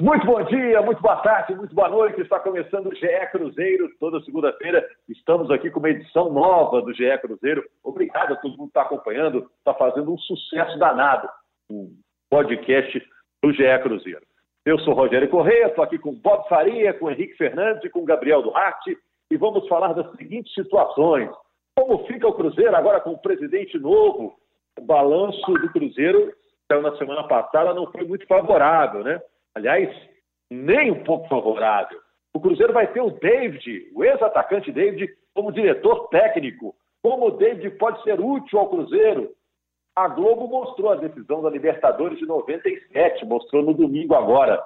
Muito bom dia, muito boa tarde, muito boa noite. Está começando o GE Cruzeiro. Toda segunda-feira estamos aqui com uma edição nova do GE Cruzeiro. Obrigado a todo mundo que está acompanhando. Está fazendo um sucesso danado o podcast do GE Cruzeiro. Eu sou Rogério Correia, estou aqui com Bob Faria, com Henrique Fernandes e com Gabriel Duarte e vamos falar das seguintes situações. Como fica o Cruzeiro agora com o presidente novo? O balanço do Cruzeiro, na semana passada, não foi muito favorável, né? Aliás, nem um pouco favorável. O Cruzeiro vai ter o David, o ex-atacante David, como diretor técnico. Como o David pode ser útil ao Cruzeiro? A Globo mostrou a decisão da Libertadores de 97, mostrou no domingo agora.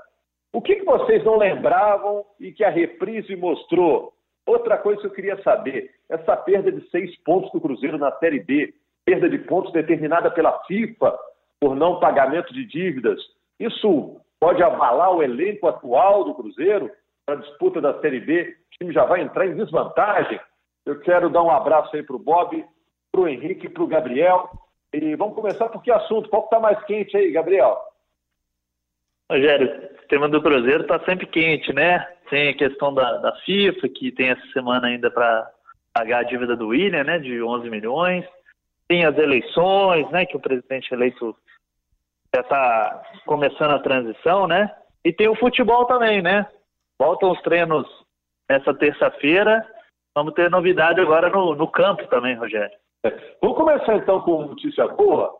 O que, que vocês não lembravam e que a reprise mostrou? Outra coisa que eu queria saber: essa perda de seis pontos do Cruzeiro na Série B, perda de pontos determinada pela FIFA por não pagamento de dívidas, isso pode abalar o elenco atual do Cruzeiro para a disputa da Série B. O time já vai entrar em desvantagem. Eu quero dar um abraço aí para o Bob, para o Henrique para o Gabriel. E vamos começar por que assunto? Qual está mais quente aí, Gabriel? Rogério, o tema do Cruzeiro está sempre quente, né? Tem a questão da, da FIFA, que tem essa semana ainda para pagar a dívida do William, né, de 11 milhões. Tem as eleições, né, que o presidente eleito já está começando a transição, né? E tem o futebol também, né? Voltam os treinos nessa terça-feira. Vamos ter novidade agora no, no campo também, Rogério. É. Vamos começar então com notícia boa.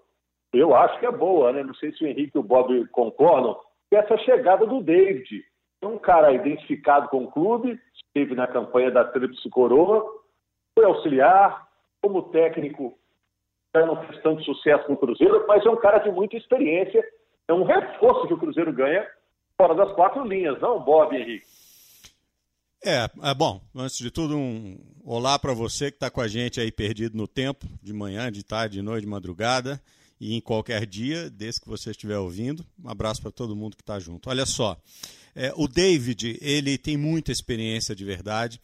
Eu acho que é boa, né? Não sei se o Henrique e o Bob concordam. Essa chegada do David. É um cara identificado com o clube, esteve na campanha da Tríplice Coroa, foi auxiliar, como técnico não fez tanto sucesso no Cruzeiro, mas é um cara de muita experiência. É um reforço que o Cruzeiro ganha fora das quatro linhas, não, Bob Henrique? É, é bom, antes de tudo, um olá para você que está com a gente aí perdido no tempo, de manhã, de tarde, de noite, de madrugada e em qualquer dia, desde que você estiver ouvindo. Um abraço para todo mundo que está junto. Olha só, é, o David, ele tem muita experiência de verdade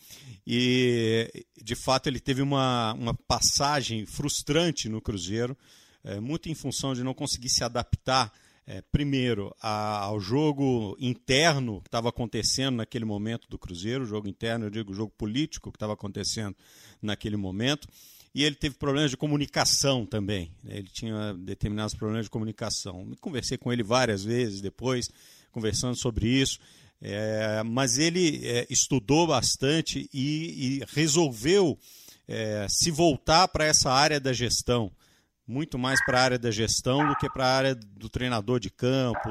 e, de fato, ele teve uma, uma passagem frustrante no Cruzeiro, é, muito em função de não conseguir se adaptar, é, primeiro, a, ao jogo interno que estava acontecendo naquele momento do Cruzeiro, o jogo interno, eu digo, o jogo político que estava acontecendo naquele momento, e ele teve problemas de comunicação também. Né? Ele tinha determinados problemas de comunicação. Conversei com ele várias vezes depois conversando sobre isso. É, mas ele é, estudou bastante e, e resolveu é, se voltar para essa área da gestão, muito mais para a área da gestão do que para a área do treinador de campo,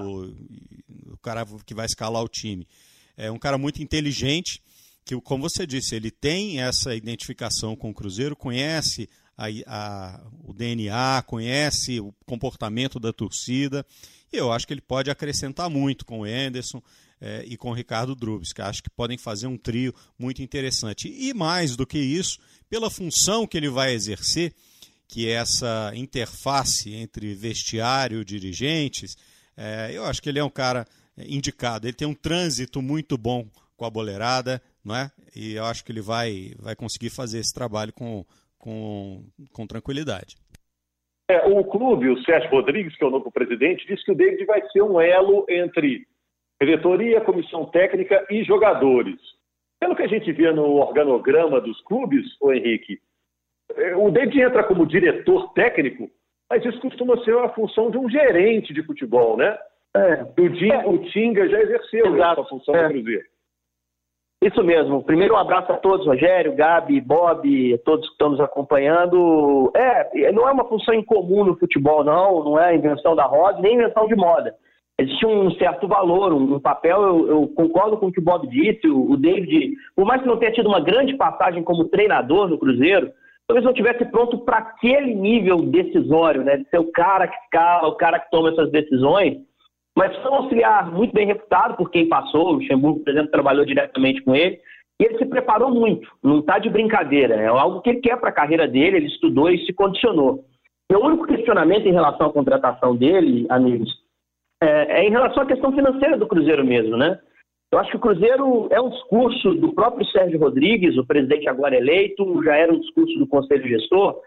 o cara que vai escalar o time. É um cara muito inteligente, que, como você disse, ele tem essa identificação com o Cruzeiro, conhece a, a, o DNA, conhece o comportamento da torcida e eu acho que ele pode acrescentar muito com o Anderson é, e com o Ricardo Drubs, que acho que podem fazer um trio muito interessante. E mais do que isso, pela função que ele vai exercer, que é essa interface entre vestiário e dirigentes, é, eu acho que ele é um cara indicado. Ele tem um trânsito muito bom com a boleirada, não é? E eu acho que ele vai, vai conseguir fazer esse trabalho com, com, com tranquilidade. É, o clube, o Sérgio Rodrigues, que é o novo presidente, disse que o David vai ser um elo entre diretoria, comissão técnica e jogadores. Pelo que a gente vê no organograma dos clubes, o Henrique, é, o David entra como diretor técnico, mas isso costuma ser a função de um gerente de futebol, né? É. O, Dinga, o Tinga já exerceu Exato. essa função é. no Cruzeiro. Isso mesmo. Primeiro, um abraço a todos, Rogério, Gabi, Bob, todos que estão nos acompanhando. É, não é uma função incomum no futebol, não. Não é invenção da roda, nem invenção de moda. Existe um certo valor, um papel. Eu, eu concordo com o que o Bob disse. O, o David, por mais que não tenha tido uma grande passagem como treinador no Cruzeiro, talvez não estivesse pronto para aquele nível decisório, né? De ser o cara que escala, o cara que toma essas decisões. Mas foi um auxiliar muito bem reputado por quem passou. O Luxemburgo, por exemplo, trabalhou diretamente com ele. E ele se preparou muito, não está de brincadeira. É algo que ele quer para a carreira dele, ele estudou e se condicionou. Meu único questionamento em relação à contratação dele, amigos, é, é em relação à questão financeira do Cruzeiro mesmo, né? Eu acho que o Cruzeiro é um discurso do próprio Sérgio Rodrigues, o presidente agora eleito, já era um discurso do Conselho Gestor,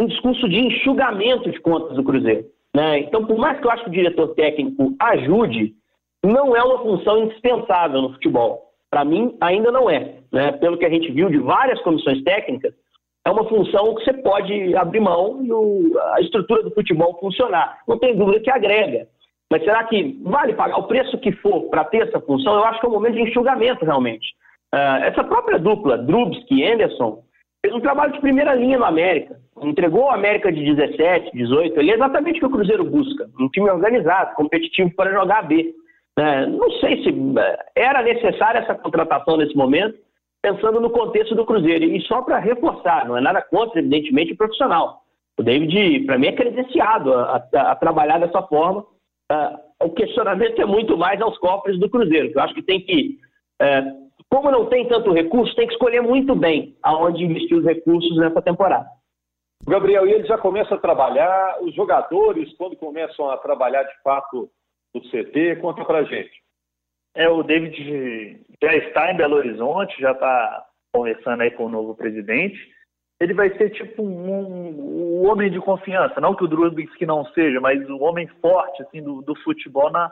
um discurso de enxugamento de contas do Cruzeiro. Né? Então, por mais que eu acho que o diretor técnico ajude, não é uma função indispensável no futebol. Para mim, ainda não é. Né? Pelo que a gente viu de várias comissões técnicas, é uma função que você pode abrir mão e o, a estrutura do futebol funcionar. Não tem dúvida que agrega. Mas será que vale pagar o preço que for para ter essa função? Eu acho que é um momento de enxugamento, realmente. Uh, essa própria dupla, Drubsky e Anderson, fez um trabalho de primeira linha no América. Entregou o América de 17, 18. Ele é exatamente o que o Cruzeiro busca. Um time organizado, competitivo para jogar B. Uh, não sei se uh, era necessária essa contratação nesse momento, pensando no contexto do Cruzeiro. E só para reforçar, não é nada contra, evidentemente, o profissional. O David, para mim, é credenciado a, a, a trabalhar dessa forma. Uh, o questionamento é muito mais aos cofres do Cruzeiro, eu acho que tem que, uh, como não tem tanto recurso, tem que escolher muito bem aonde investir os recursos nessa temporada. Gabriel, e ele já começa a trabalhar, os jogadores, quando começam a trabalhar de fato no CT, conta pra gente. É, o David já está em Belo Horizonte, já está conversando aí com o novo presidente. Ele vai ser tipo um, um, um homem de confiança, não que o Drubix não seja, mas um homem forte assim do, do futebol na,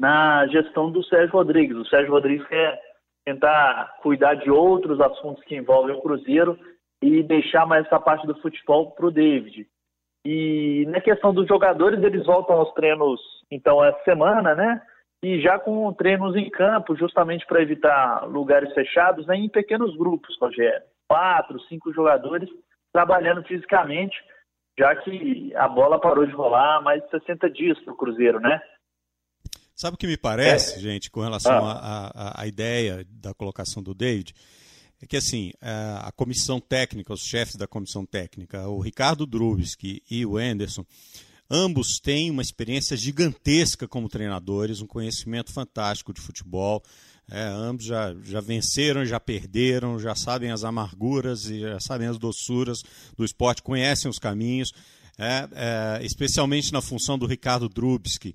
na gestão do Sérgio Rodrigues. O Sérgio Rodrigues quer tentar cuidar de outros assuntos que envolvem o Cruzeiro e deixar mais essa parte do futebol para o David. E na questão dos jogadores, eles voltam aos treinos então essa semana, né? e já com treinos em campo, justamente para evitar lugares fechados, né, em pequenos grupos, Rogério. Quatro, cinco jogadores trabalhando fisicamente, já que a bola parou de rolar há mais de 60 dias para o Cruzeiro, né? Sabe o que me parece, é. gente, com relação à ah. ideia da colocação do David? É que assim, é, a comissão técnica, os chefes da comissão técnica, o Ricardo Drubsky e o Anderson, Ambos têm uma experiência gigantesca como treinadores, um conhecimento fantástico de futebol. É, ambos já, já venceram, já perderam, já sabem as amarguras e já sabem as doçuras do esporte, conhecem os caminhos, é, é, especialmente na função do Ricardo Drubsky,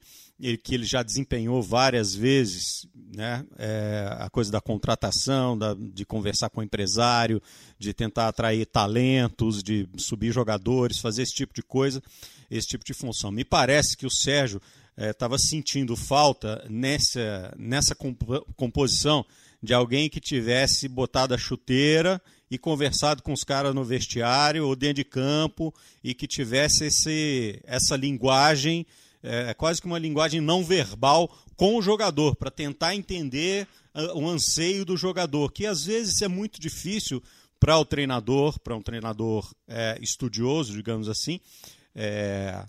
que ele já desempenhou várias vezes, né, é, a coisa da contratação, da, de conversar com o empresário, de tentar atrair talentos, de subir jogadores, fazer esse tipo de coisa esse tipo de função. Me parece que o Sérgio estava eh, sentindo falta nessa, nessa comp composição de alguém que tivesse botado a chuteira e conversado com os caras no vestiário ou dentro de campo e que tivesse esse, essa linguagem, é, quase que uma linguagem não verbal com o jogador, para tentar entender uh, o anseio do jogador, que às vezes é muito difícil para o treinador, para um treinador é, estudioso, digamos assim, é,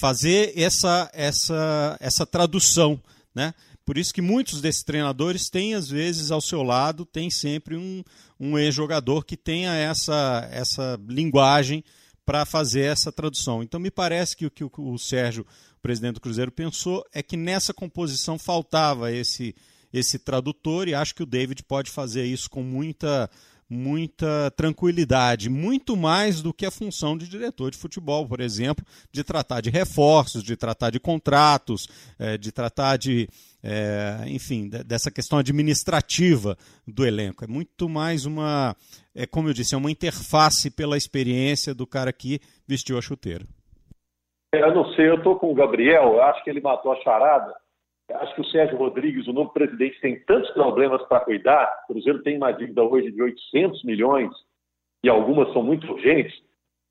fazer essa, essa, essa tradução, né? Por isso que muitos desses treinadores têm, às vezes, ao seu lado, tem sempre um, um ex-jogador que tenha essa, essa linguagem para fazer essa tradução. Então, me parece que o que o Sérgio, o presidente do Cruzeiro, pensou é que nessa composição faltava esse, esse tradutor e acho que o David pode fazer isso com muita muita tranquilidade, muito mais do que a função de diretor de futebol, por exemplo, de tratar de reforços, de tratar de contratos, é, de tratar de, é, enfim, dessa questão administrativa do elenco. É muito mais uma, é como eu disse, é uma interface pela experiência do cara que vestiu a chuteira. Eu não sei, eu estou com o Gabriel, acho que ele matou a charada Acho que o Sérgio Rodrigues, o novo presidente, tem tantos problemas para cuidar. O Cruzeiro tem uma dívida hoje de 800 milhões e algumas são muito urgentes.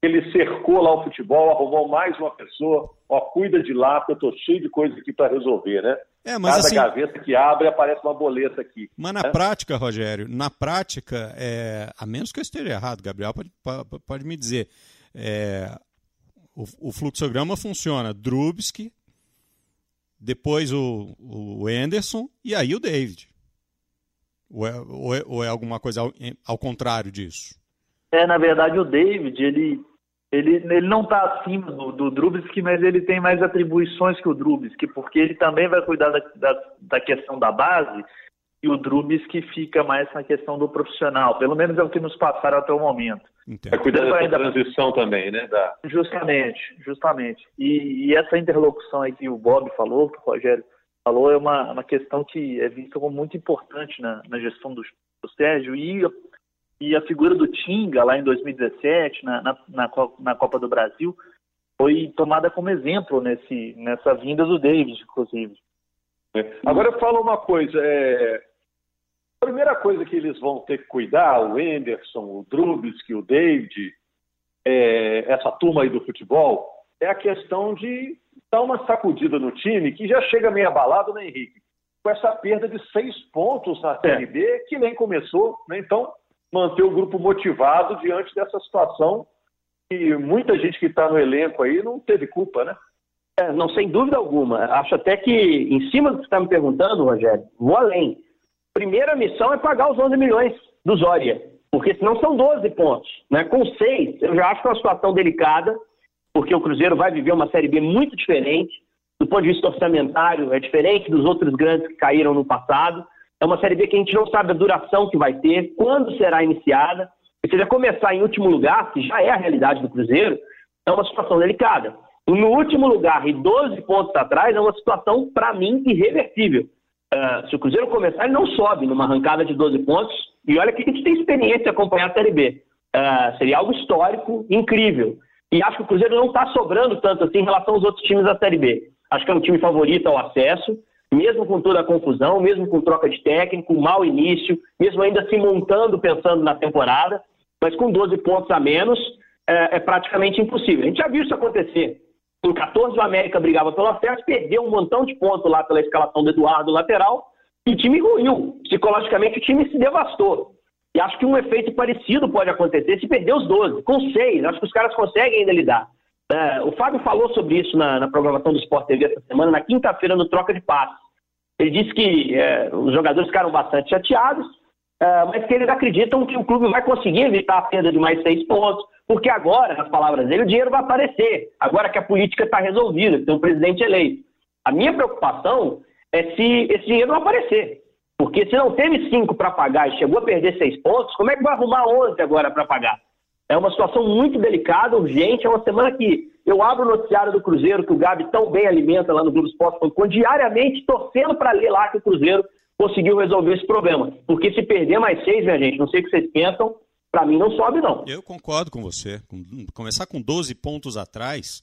Ele cercou lá o futebol, arrumou mais uma pessoa. Ó, cuida de lá, porque eu estou cheio de coisa aqui para resolver, né? É, mas Cada assim, gaveta que abre aparece uma boleta aqui. Mas na né? prática, Rogério, na prática, é, a menos que eu esteja errado, Gabriel pode, pode, pode me dizer, é, o, o, fluxograma funciona Drubsky, depois o, o Anderson e aí o David. Ou é, ou é, ou é alguma coisa ao, ao, contrário disso? É, na verdade, o David, ele, ele, ele não está acima do, do mas ele tem mais atribuições que o Drubsky, porque ele também vai cuidar da, da, da questão da base e o Drubsky fica mais na questão do profissional. Pelo menos é o que nos passaram até o momento. Entendo. É cuidar da ainda... transição também, né? Da... Justamente, justamente. E, e, essa interlocução aí que o Bob falou, que o Rogério falou, é uma, uma questão que é vista como muito importante na, na gestão do, do Sérgio. E, e a figura do Tinga, lá em 2017, na, na, na, na Copa do Brasil, foi tomada como exemplo nesse, nessa vinda do David, inclusive. É. Agora eu falo uma coisa, é... a primeira coisa que eles vão ter que cuidar, o Enderson, o Drubski, o David, é... essa turma aí do futebol, é a questão de dar uma sacudida no time que já chega meio abalado, né, Henrique? Com essa perda de seis pontos na Série B, que nem começou, né? Então, manter o grupo motivado diante dessa situação e muita gente que está no elenco aí não teve culpa, né? É, não, sem dúvida alguma. Acho até que, em cima do que você está me perguntando, Rogério, vou além. Primeira missão é pagar os 11 milhões do Zória, porque senão são 12 pontos. Né? Com seis, eu já acho que é uma situação delicada, porque o Cruzeiro vai viver uma Série B muito diferente. Do ponto de vista orçamentário, é diferente dos outros grandes que caíram no passado. É uma Série B que a gente não sabe a duração que vai ter, quando será iniciada. Se você começar em último lugar, que já é a realidade do Cruzeiro, é uma situação delicada. No último lugar e 12 pontos atrás é uma situação, para mim, irreversível. Uh, se o Cruzeiro começar, ele não sobe numa arrancada de 12 pontos. E olha que a gente tem experiência acompanhar a Série B. Uh, seria algo histórico, incrível. E acho que o Cruzeiro não está sobrando tanto assim em relação aos outros times da Série B. Acho que é um time favorito ao acesso, mesmo com toda a confusão, mesmo com troca de técnico, mau início, mesmo ainda se montando pensando na temporada, mas com 12 pontos a menos, é, é praticamente impossível. A gente já viu isso acontecer. Em 14, o América brigava pelo acesso, perdeu um montão de pontos lá pela escalação do Eduardo lateral, e o time ruiu. Psicologicamente, o time se devastou. E acho que um efeito parecido pode acontecer se perder os 12. Com 6, acho que os caras conseguem ainda lidar. É, o Fábio falou sobre isso na, na, programação do Sport TV essa semana, na quinta-feira, no Troca de Passes. Ele disse que é, os jogadores ficaram bastante chateados, é, mas que eles acreditam que o clube vai conseguir evitar a perda de mais seis pontos, porque agora, nas palavras dele, o dinheiro vai aparecer, agora que a política está resolvida, tem um presidente eleito. A minha preocupação é se esse dinheiro não aparecer. Porque se não teve cinco para pagar e chegou a perder seis pontos, como é que vai arrumar 11 agora para pagar? É uma situação muito delicada, urgente. É uma semana que eu abro o noticiário do Cruzeiro, que o Gabi tão bem alimenta lá no Globo Esporte.com, diariamente torcendo para ler lá que o Cruzeiro conseguiu resolver esse problema. Porque se perder mais seis, minha gente, não sei o que vocês pensam, para mim não sobe, não. Eu concordo com você. Começar com 12 pontos atrás,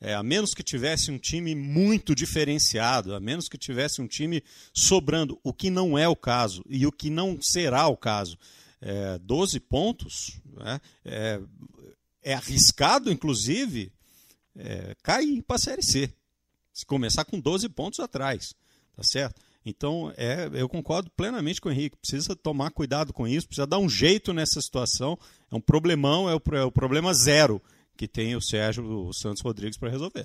é, a menos que tivesse um time muito diferenciado, a menos que tivesse um time sobrando, o que não é o caso e o que não será o caso. É, 12 pontos né, é, é, arriscado, inclusive, é, cair para a Série C. Se começar com 12 pontos atrás, tá certo? Então, é, eu concordo plenamente com o Henrique. Precisa tomar cuidado com isso, precisa dar um jeito nessa situação. É um problemão, é o, é o problema zero que tem o Sérgio o Santos Rodrigues para resolver.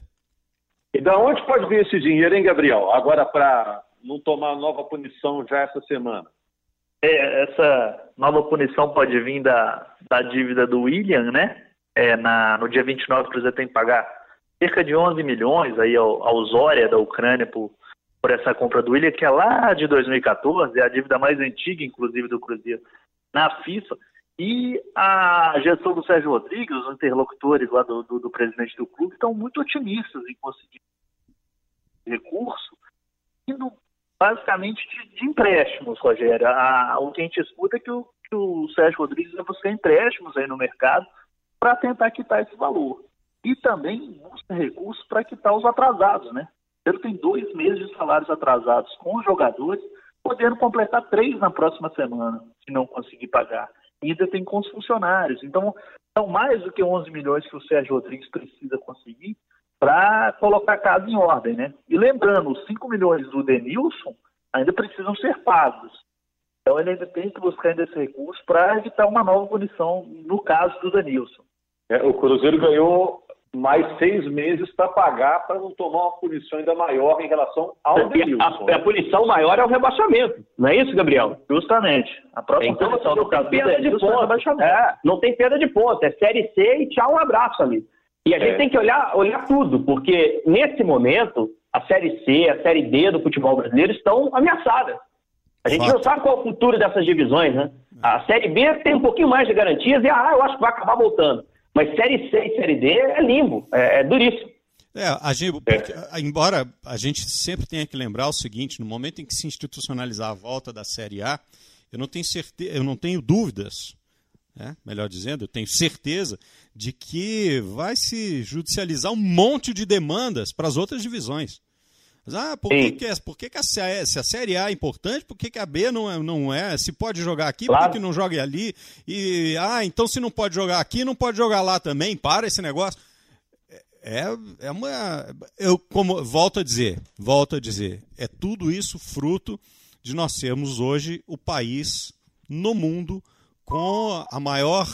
E da onde pode vir esse dinheiro, hein, Gabriel? Agora, para não tomar nova punição já essa semana. É, essa nova punição pode vir da, da dívida do William, né? É, na, no dia 29, o Cruzeiro tem que pagar cerca de 11 milhões aí ao, ao Zória da Ucrânia por por essa compra do William, que é lá de 2014, é a dívida mais antiga, inclusive, do Cruzeiro na FIFA. E a gestão do Sérgio Rodrigues, os interlocutores lá do, do, do presidente do clube, estão muito otimistas em conseguir recurso, indo basicamente de, de empréstimos, Rogério. A, o que a gente escuta é que o, que o Sérgio Rodrigues vai buscar empréstimos aí no mercado para tentar quitar esse valor. E também busca recursos para quitar os atrasados, né? Cruzeiro tem dois meses de salários atrasados com os jogadores, podendo completar três na próxima semana, se não conseguir pagar. E ainda tem com os funcionários. Então, são mais do que 11 milhões que o Sérgio Rodrigues precisa conseguir para colocar a casa em ordem, né? E lembrando, os 5 milhões do Denilson ainda precisam ser pagos. Então ele ainda tem que buscar ainda esse recurso para evitar uma nova punição no caso do Denilson. É, o Cruzeiro ganhou mais seis meses para pagar para não tomar uma punição ainda maior em relação ao Denilson. A, a, punição maior é o rebaixamento, não é isso, Gabriel? Justamente. A próxima então, punição no caso perda de ponto. É, não tem perda de ponto, é Série C e tchau, um abraço, amigo. E a gente é. tem que olhar, olhar tudo, porque nesse momento a Série C, a Série D do futebol brasileiro estão ameaçadas. A gente Fato. não sabe qual é o futuro dessas divisões, né? A Série B tem um pouquinho mais de garantias e ah, eu acho que vai acabar voltando. Mas Série C e Série D é limbo, é, é duríssimo. É, a gente, porque, embora a gente sempre tenha que lembrar o seguinte, no momento em que se institucionalizar a volta da Série A, eu não tenho certeza, eu não tenho dúvidas, né, melhor dizendo, eu tenho certeza de que vai se judicializar um monte de demandas para as outras divisões. Mas, ah, por que, que, é, por que, que a, se a Série A é importante, por que, que a B não é, não é? Se pode jogar aqui, claro. por que, que não joga ali? E, ah, então se não pode jogar aqui, não pode jogar lá também? Para esse negócio. É, é uma. Eu como volto a dizer, volto a dizer, é tudo isso fruto de nós sermos hoje o país no mundo com a maior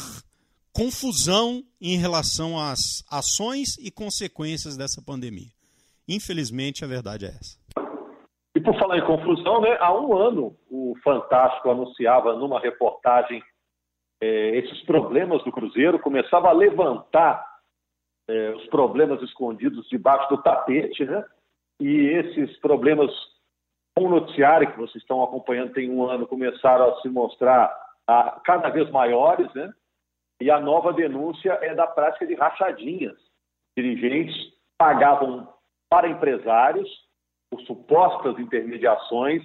confusão em relação às ações e consequências dessa pandemia. Infelizmente, a verdade é essa. E por falar em confusão, né, há um ano o Fantástico anunciava numa reportagem é, esses problemas do Cruzeiro, começava a levantar é, os problemas escondidos debaixo do tapete, né? E esses problemas com o noticiário que vocês estão acompanhando tem um ano começaram a se mostrar a, cada vez maiores, né? E a nova denúncia é da prática de rachadinhas. Dirigentes pagavam para empresários por supostas intermediações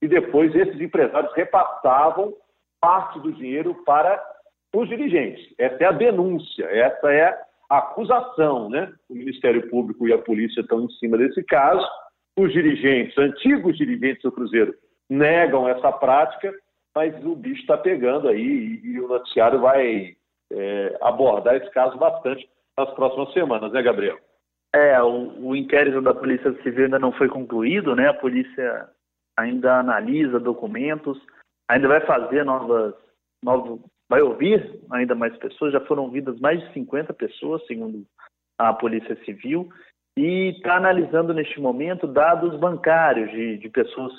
e depois esses empresários repassavam parte do dinheiro para os dirigentes. Essa é a denúncia, essa é a acusação, né? O Ministério Público e a polícia estão em cima desse caso. Os dirigentes, antigos dirigentes do Cruzeiro, negam essa prática, mas o bicho está pegando aí e, e, o noticiário vai é, abordar esse caso bastante nas próximas semanas, né, Gabriel? É, o, o, inquérito da Polícia Civil ainda não foi concluído, né? A polícia ainda analisa documentos, ainda vai fazer novas, novos, vai ouvir ainda mais pessoas. Já foram ouvidas mais de 50 pessoas, segundo a Polícia Civil, e está analisando neste momento dados bancários de, de pessoas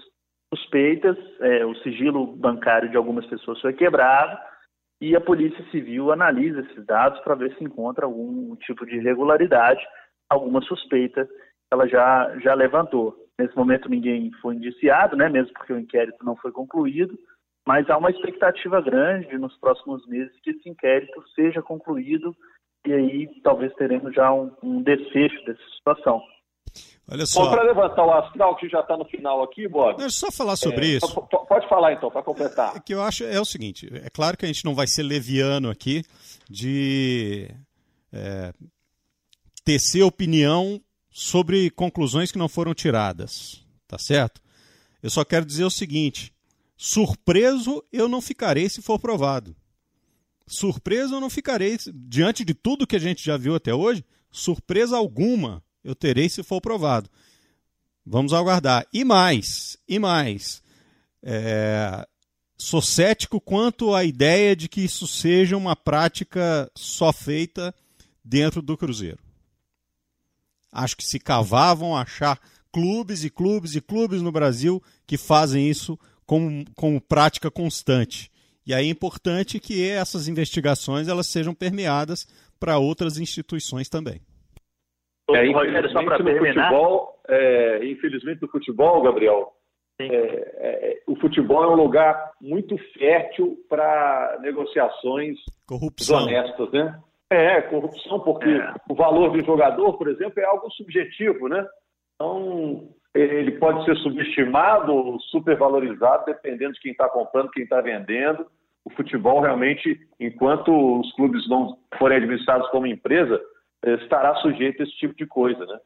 suspeitas. É, o sigilo bancário de algumas pessoas foi quebrado e a Polícia Civil analisa esses dados para ver se encontra algum tipo de irregularidade alguma suspeita ela já, já levantou. Nesse momento ninguém foi indiciado, né, mesmo porque o inquérito não foi concluído, mas há uma expectativa grande nos próximos meses que esse inquérito seja concluído e aí talvez teremos já um, um desfecho dessa situação. Olha só. Para levantar o astral, que já está no final aqui, Bob. Deixa eu só falar sobre é, isso. Pode falar então, para completar. É que eu acho é o seguinte: é claro que a gente não vai ser leviano aqui de é, tecer opinião sobre conclusões que não foram tiradas, tá certo? Eu só quero dizer o seguinte: surpreso eu não ficarei se for provado. Surpreso eu não ficarei diante de tudo que a gente já viu até hoje. Surpresa alguma eu terei se for provado. Vamos aguardar. E mais, e mais. É, sou cético quanto à ideia de que isso seja uma prática só feita dentro do Cruzeiro. Acho que se cavar vão achar clubes e clubes e clubes no Brasil que fazem isso como, como prática constante. E aí é importante que essas investigações elas sejam permeadas para outras instituições também. É, infelizmente, no futebol, é, infelizmente no futebol, Gabriel, é, é, o futebol é um lugar muito fértil para negociações Corrupção. honestas, né? É, corrupção, porque é. o valor do jogador, por exemplo, é algo subjetivo, né? Então, ele pode ser subestimado ou supervalorizado, dependendo de quem está comprando, quem está vendendo. O futebol, realmente, enquanto os clubes não forem administrados como empresa, eh, estará sujeito a esse tipo de coisa, né?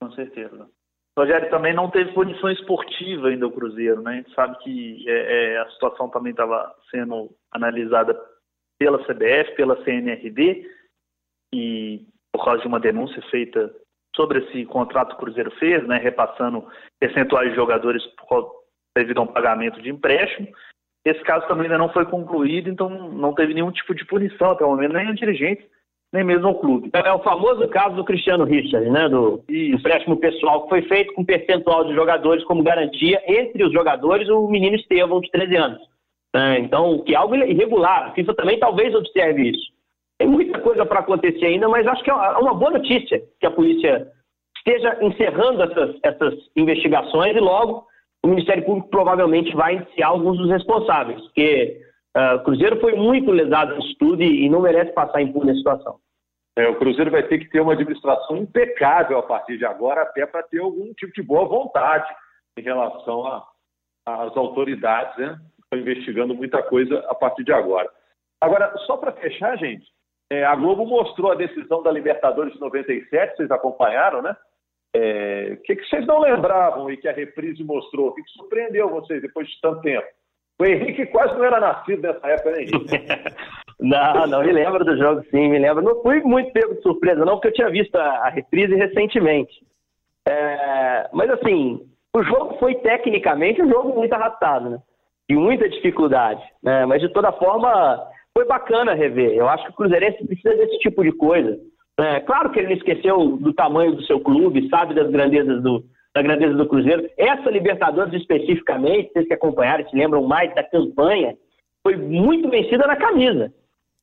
Com certeza. O Rogério também não teve condição esportiva ainda o Cruzeiro, né? A gente sabe que é, é, a situação também estava sendo analisada pela CBF, pela CNRD, e por causa de uma denúncia feita sobre esse contrato que o Cruzeiro fez, né, repassando percentuais de jogadores devido a um pagamento de empréstimo. Esse caso também ainda não foi concluído, então não teve nenhum tipo de punição até o momento, nem a dirigente, nem mesmo ao clube. É o famoso caso do Cristiano Richard, né, do Isso. empréstimo pessoal que foi feito com percentual de jogadores como garantia, entre os jogadores o menino Estevão, de 13 anos. Né? Então, que é algo irregular. A FIFA também talvez observe isso. Tem muita coisa para acontecer ainda, mas acho que é uma boa notícia que a polícia esteja encerrando essas, essas investigações e logo o Ministério Público provavelmente vai indiciar alguns dos responsáveis, porque uh, o Cruzeiro foi muito lesado nisso tudo e, e não merece passar impune a situação. É, o Cruzeiro vai ter que ter uma administração impecável a partir de agora, até para ter algum tipo de boa vontade em relação às autoridades, né? Investigando muita coisa a partir de agora. Agora, só para fechar, gente, é, a Globo mostrou a decisão da Libertadores de 97, vocês acompanharam, né? É, o que, que, vocês não lembravam e que a reprise mostrou? O que, que surpreendeu vocês depois de tanto tempo? O Henrique quase não era nascido nessa época, né, Henrique? não, não, me lembro do jogo, sim, me lembro. Não fui muito pego de surpresa, não, porque eu tinha visto a, a reprise recentemente. É, mas, assim, o jogo foi tecnicamente um jogo muito arrastado, né? De muita dificuldade. Né? Mas, de toda forma, foi bacana rever. Eu acho que o Cruzeirense precisa desse tipo de coisa. É, claro que ele não esqueceu do tamanho do seu clube, sabe das grandezas do, da grandeza do Cruzeiro. Essa Libertadores especificamente, vocês que acompanharam se lembram mais da campanha, foi muito vencida na camisa.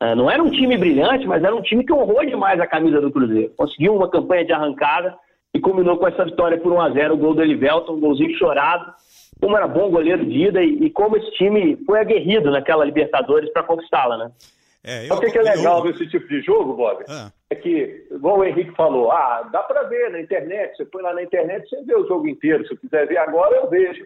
É, não era um time brilhante, mas era um time que honrou demais a camisa do Cruzeiro. Conseguiu uma campanha de arrancada e culminou com essa vitória por 1 a 0 o gol do Elivelton, um golzinho chorado. Como era bom goleiro de ida e, e como esse time foi aguerrido naquela Libertadores para conquistá-la, né? É, eu, o que, é legal eu... desse tipo de jogo, Bob? Ah. É que, igual o Henrique falou, ah, dá para ver na internet, você põe lá na internet, você vê o jogo inteiro. Se quiser ver agora, eu vejo.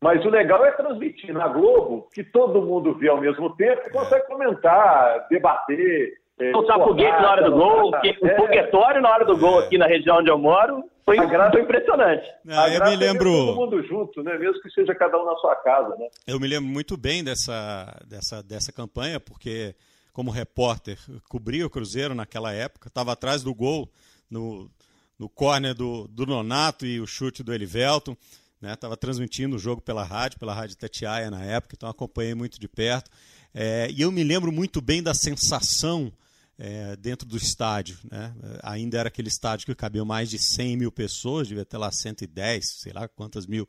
Mas o legal é transmitir na Globo, que todo mundo vê ao mesmo tempo e consegue comentar, debater. É, Soltar foguete na hora do gol, é, o foguetório na hora do gol aqui na região onde eu moro foi, graça, foi impressionante. Ah, eu me lembro. É todo mundo junto, né? Mesmo que seja cada um na sua casa, né? Eu me lembro muito bem dessa, dessa, dessa campanha, porque como repórter, cobria o Cruzeiro naquela época, estava atrás do gol no, no córner do, do Nonato e o chute do Elivelton. Estava né? transmitindo o jogo pela rádio, pela rádio Tatiaia na época, então acompanhei muito de perto. É, e eu me lembro muito bem da sensação é, dentro do estádio. Né? Ainda era aquele estádio que cabia mais de 100 mil pessoas, devia ter lá 110, sei lá quantas mil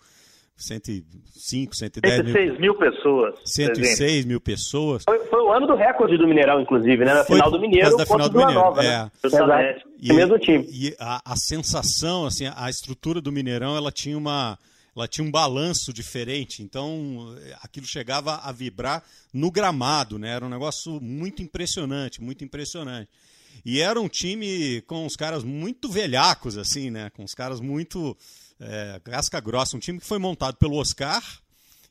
105, 110 106 mil, mil pessoas. 106 presente. mil pessoas. Foi, foi, o ano do recorde do Mineirão, inclusive, né? Na foi final do Mineiro, da final do Mineiro, Nova, né? é. né? Exato. E, o mesmo time. E a, a, sensação, assim, a estrutura do Mineirão, ela tinha uma ela tinha um balanço diferente, então aquilo chegava a vibrar no gramado, né? Era um negócio muito impressionante, muito impressionante. E era um time com os caras muito velhacos, assim, né? Com os caras muito é, casca grossa, um time que foi montado pelo Oscar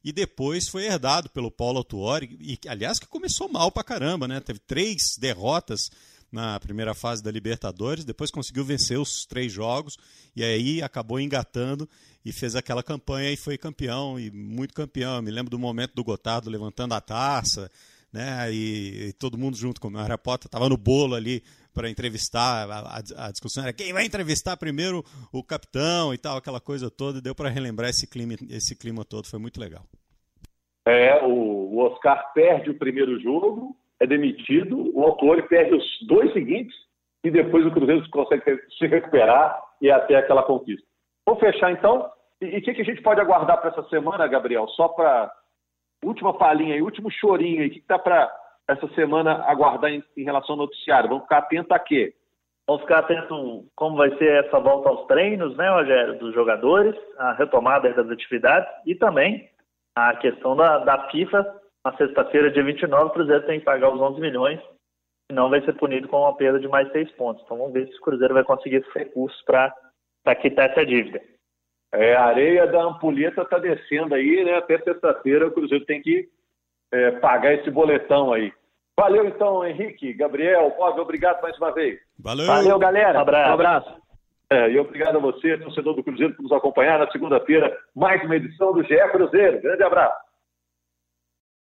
e depois foi herdado pelo Paulo Autuori, e aliás que começou mal pra caramba, né? Teve três derrotas na primeira fase da Libertadores, depois conseguiu vencer os três jogos e aí acabou engatando e fez aquela campanha e foi campeão e muito campeão. Eu me lembro do momento do Gotardo levantando a taça, né? E, e todo mundo junto com o Potter estava no bolo ali para entrevistar. A, a, discussão era quem vai entrevistar primeiro o capitão e tal, aquela coisa toda. Deu para relembrar esse clima, esse clima todo, foi muito legal. É, o, Oscar perde o primeiro jogo, é demitido, o autor perde os dois seguintes e depois o Cruzeiro consegue se recuperar e até aquela conquista. Vamos fechar então. E o que, que, a gente pode aguardar para essa semana, Gabriel? Só para última palhinha último chorinho. O que está para essa semana aguardar em, em, relação ao noticiário? Vamos ficar atentos a quê? Vamos ficar atentos como vai ser essa volta aos treinos, né, Rogério, dos jogadores, a retomada das atividades e também a questão da, da FIFA. Na sexta-feira, dia 29, o Cruzeiro tem que pagar os 11 milhões, senão vai ser punido com uma perda de mais seis pontos. Então vamos ver se o Cruzeiro vai conseguir esses recursos para quitar essa dívida. É, a areia da ampulheta está descendo aí, né? Até sexta-feira o Cruzeiro tem que é, pagar esse boletão aí. Valeu então, Henrique, Gabriel, Bob, obrigado mais uma vez. Valeu. Valeu, galera. Um abraço. Um abraço. É, e obrigado a você, torcedor do Cruzeiro, por nos acompanhar na segunda-feira, mais uma edição do GE Cruzeiro. Grande abraço.